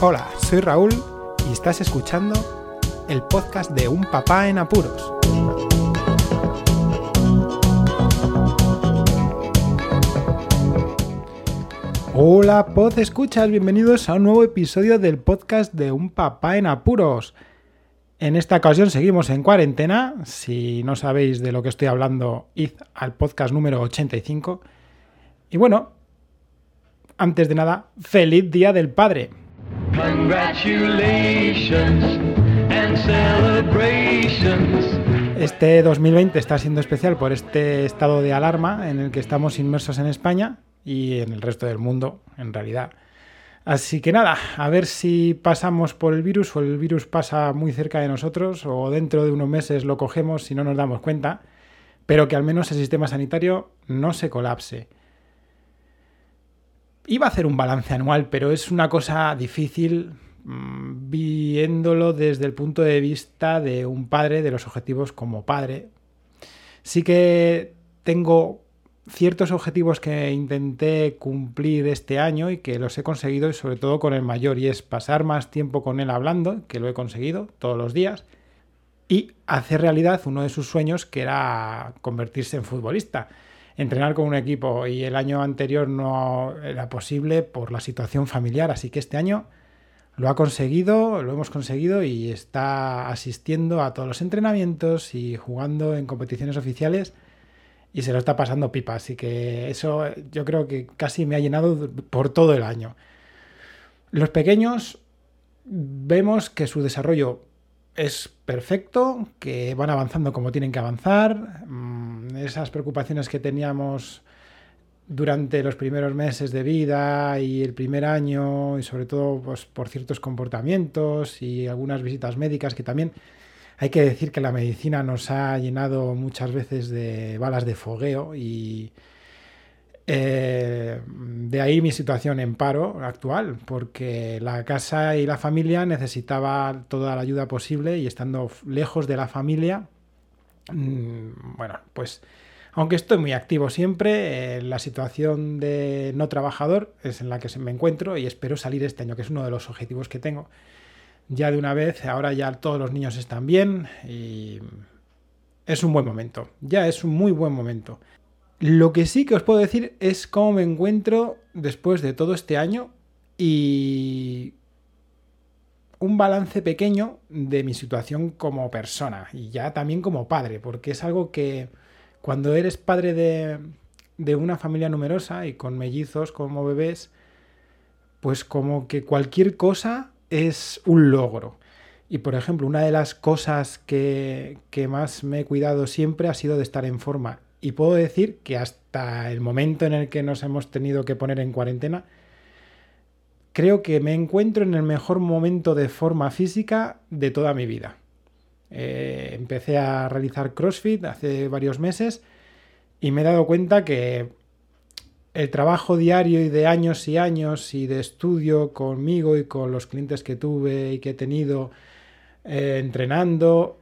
Hola, soy Raúl y estás escuchando el podcast de Un Papá en Apuros. Hola, pod escuchas, bienvenidos a un nuevo episodio del podcast de Un Papá en Apuros. En esta ocasión seguimos en cuarentena. Si no sabéis de lo que estoy hablando, id al podcast número 85. Y bueno, antes de nada, feliz Día del Padre. Este 2020 está siendo especial por este estado de alarma en el que estamos inmersos en España y en el resto del mundo, en realidad. Así que nada, a ver si pasamos por el virus o el virus pasa muy cerca de nosotros o dentro de unos meses lo cogemos si no nos damos cuenta, pero que al menos el sistema sanitario no se colapse. Iba a hacer un balance anual, pero es una cosa difícil mm, viéndolo desde el punto de vista de un padre, de los objetivos como padre. Sí que tengo ciertos objetivos que intenté cumplir este año y que los he conseguido y sobre todo con el mayor y es pasar más tiempo con él hablando, que lo he conseguido todos los días, y hacer realidad uno de sus sueños que era convertirse en futbolista entrenar con un equipo y el año anterior no era posible por la situación familiar, así que este año lo ha conseguido, lo hemos conseguido y está asistiendo a todos los entrenamientos y jugando en competiciones oficiales y se lo está pasando pipa, así que eso yo creo que casi me ha llenado por todo el año. Los pequeños vemos que su desarrollo es perfecto, que van avanzando como tienen que avanzar. Mm, esas preocupaciones que teníamos durante los primeros meses de vida y el primer año, y sobre todo pues, por ciertos comportamientos y algunas visitas médicas que también hay que decir que la medicina nos ha llenado muchas veces de balas de fogueo y eh, de ahí mi situación en paro actual, porque la casa y la familia necesitaba toda la ayuda posible y estando lejos de la familia, bueno, pues aunque estoy muy activo siempre, eh, la situación de no trabajador es en la que me encuentro y espero salir este año, que es uno de los objetivos que tengo. Ya de una vez, ahora ya todos los niños están bien y es un buen momento, ya es un muy buen momento. Lo que sí que os puedo decir es cómo me encuentro después de todo este año y un balance pequeño de mi situación como persona y ya también como padre, porque es algo que cuando eres padre de, de una familia numerosa y con mellizos como bebés, pues como que cualquier cosa es un logro. Y por ejemplo, una de las cosas que, que más me he cuidado siempre ha sido de estar en forma y puedo decir que hasta el momento en el que nos hemos tenido que poner en cuarentena, creo que me encuentro en el mejor momento de forma física de toda mi vida. Eh, empecé a realizar CrossFit hace varios meses y me he dado cuenta que el trabajo diario y de años y años y de estudio conmigo y con los clientes que tuve y que he tenido eh, entrenando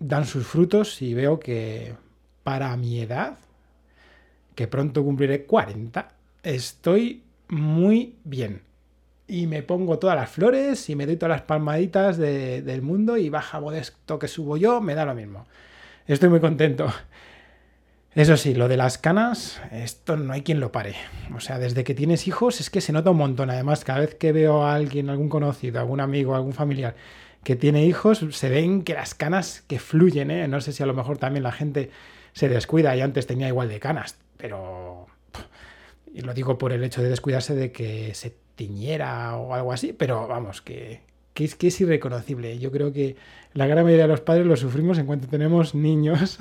dan sus frutos y veo que para mi edad, que pronto cumpliré 40, estoy muy bien. Y me pongo todas las flores y me doy todas las palmaditas del mundo y baja modesto que subo yo, me da lo mismo. Estoy muy contento. Eso sí, lo de las canas, esto no hay quien lo pare. O sea, desde que tienes hijos es que se nota un montón. Además, cada vez que veo a alguien, algún conocido, algún amigo, algún familiar que tiene hijos, se ven que las canas que fluyen, ¿eh? No sé si a lo mejor también la gente se descuida y antes tenía igual de canas, pero... Y lo digo por el hecho de descuidarse de que se tiñera o algo así, pero vamos, que, es, que es irreconocible. Yo creo que la gran mayoría de los padres lo sufrimos en cuanto tenemos niños.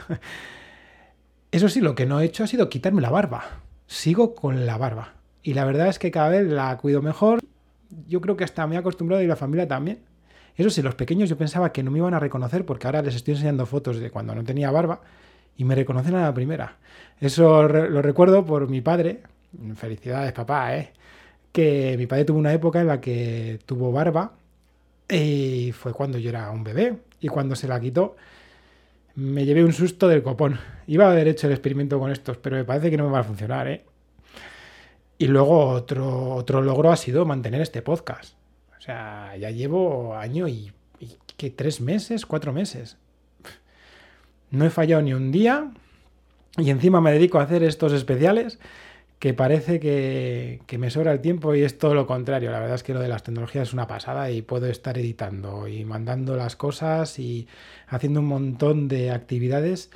Eso sí, lo que no he hecho ha sido quitarme la barba. Sigo con la barba. Y la verdad es que cada vez la cuido mejor. Yo creo que hasta me he acostumbrado y la familia también. Eso sí, los pequeños yo pensaba que no me iban a reconocer porque ahora les estoy enseñando fotos de cuando no tenía barba y me reconocen a la primera. Eso lo recuerdo por mi padre. Felicidades, papá, ¿eh? Que mi padre tuvo una época en la que tuvo barba y fue cuando yo era un bebé. Y cuando se la quitó, me llevé un susto del copón. Iba a haber hecho el experimento con estos, pero me parece que no me va a funcionar, ¿eh? Y luego otro, otro logro ha sido mantener este podcast. O sea, ya llevo año y, y ¿qué? ¿Tres meses? ¿Cuatro meses? No he fallado ni un día y encima me dedico a hacer estos especiales que parece que, me sobra el tiempo y es todo lo contrario. La verdad es que lo de las tecnologías es una pasada y puedo estar editando y mandando las cosas y haciendo un montón de actividades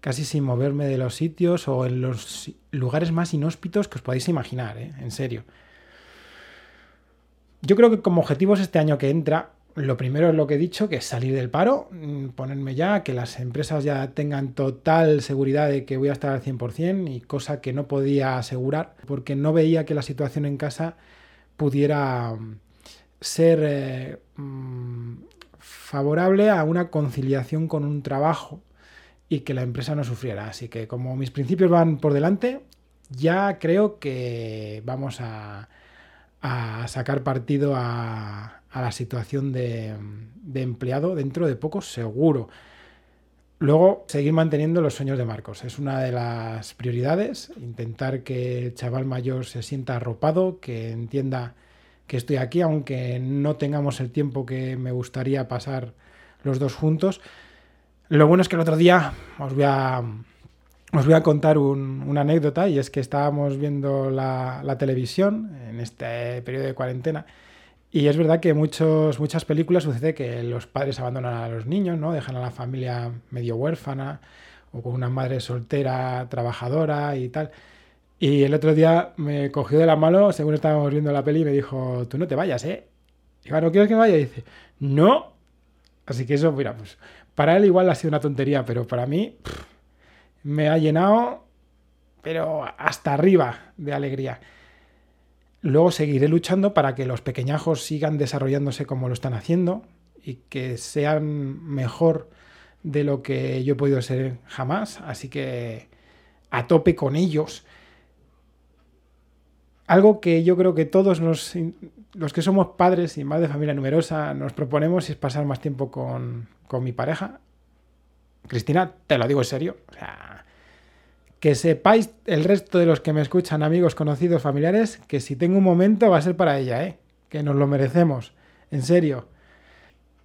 casi sin moverme de los sitios o en los lugares más inhóspitos que os podéis imaginar, ¿eh? en serio. Yo creo que como objetivos este año que entra, lo primero es lo que he dicho, que es salir del paro, mm, ponerme ya, que las empresas ya tengan total seguridad de que voy a estar al 100% y cosa que no podía asegurar porque no veía que la situación en casa pudiera mm, ser eh, mm, favorable a una conciliación con un trabajo y que la empresa no sufriera. Así que como mis principios van por delante, ya creo que vamos a, a sacar partido a, a la situación de, empleado dentro de poco seguro. Luego, seguir manteniendo los sueños de Marcos. Es una de las prioridades. Intentar que el chaval mayor se sienta arropado, que entienda que estoy aquí, aunque no tengamos el tiempo que me gustaría pasar los dos juntos. Lo bueno es que el otro día os voy a, os voy a contar un, una anécdota y es que estábamos viendo la, la televisión en este periodo de cuarentena y es verdad que muchos, muchas películas sucede que los padres abandonan a los niños, ¿no? Dejan a la familia medio huérfana o con una madre soltera, trabajadora y tal. Y el otro día me cogió de la mano, según estábamos viendo la peli, y me dijo, tú no te vayas, ¿eh? Y ¿no quieres que me vaya? Y dice, no. Así que eso, mira, pues para él igual ha sido una tontería, pero para mí me ha llenado, pero hasta arriba de alegría. Luego seguiré luchando para que los pequeñajos sigan desarrollándose como lo están haciendo y que sean mejor de lo que yo he podido ser jamás. Así que a tope con ellos. Algo que yo creo que todos los, los que somos padres y más de familia numerosa nos proponemos es pasar más tiempo con, con mi pareja. Cristina, te lo digo en serio. O sea, que sepáis el resto de los que me escuchan, amigos, conocidos, familiares, que si tengo un momento va a ser para ella, ¿eh? Que nos lo merecemos, en serio.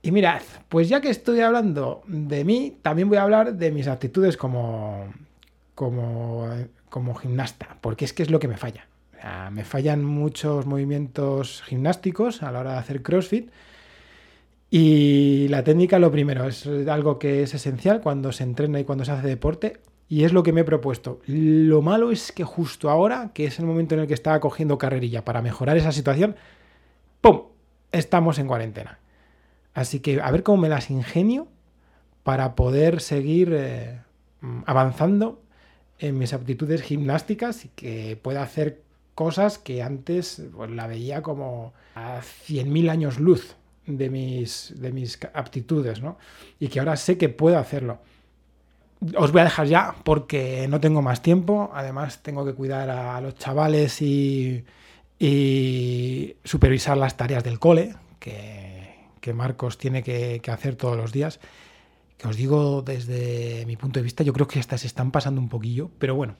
Y mirad, pues ya que estoy hablando de mí, también voy a hablar de mis actitudes como, como, como gimnasta, porque es que es lo que me falla. Me fallan muchos movimientos gimnásticos a la hora de hacer CrossFit. Y la técnica, lo primero, es algo que es esencial cuando se entrena y cuando se hace deporte. Y es lo que me he propuesto. Lo malo es que justo ahora, que es el momento en el que estaba cogiendo carrerilla para mejorar esa situación, ¡pum! Estamos en cuarentena. Así que a ver cómo me las ingenio para poder seguir eh, avanzando en mis aptitudes gimnásticas y que pueda hacer cosas que antes pues, la veía como a 100.000 años luz de mis, de mis aptitudes, ¿no? Y que ahora sé que puedo hacerlo os voy a dejar ya porque no tengo más tiempo. Además, tengo que cuidar a los chavales y, supervisar las tareas del cole que, que Marcos tiene que, que, hacer todos los días. Que os digo desde mi punto de vista, yo creo que estas se están pasando un poquillo, pero bueno.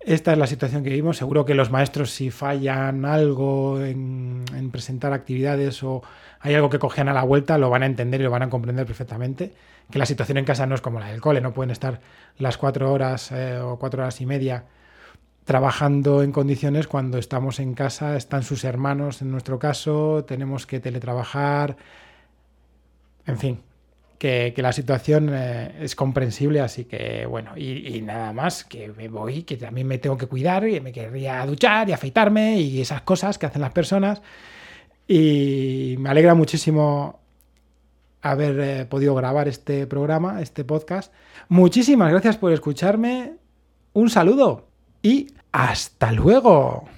Esta es la situación que vivimos. Seguro que los maestros, si fallan algo en, en presentar actividades o hay algo que cogen a la vuelta, lo van a entender y lo van a comprender perfectamente que la situación en casa no es como la del cole, no pueden estar las cuatro horas eh, o cuatro horas y media trabajando en condiciones cuando estamos en casa, están sus hermanos en nuestro caso, tenemos que teletrabajar, en fin, que, la situación eh, es comprensible, así que bueno, y, y, nada más, que me voy, que también me tengo que cuidar, y me querría duchar y afeitarme y esas cosas que hacen las personas. Y me alegra muchísimo haber eh, podido grabar este programa, este podcast. Muchísimas gracias por escucharme. Un saludo y hasta luego.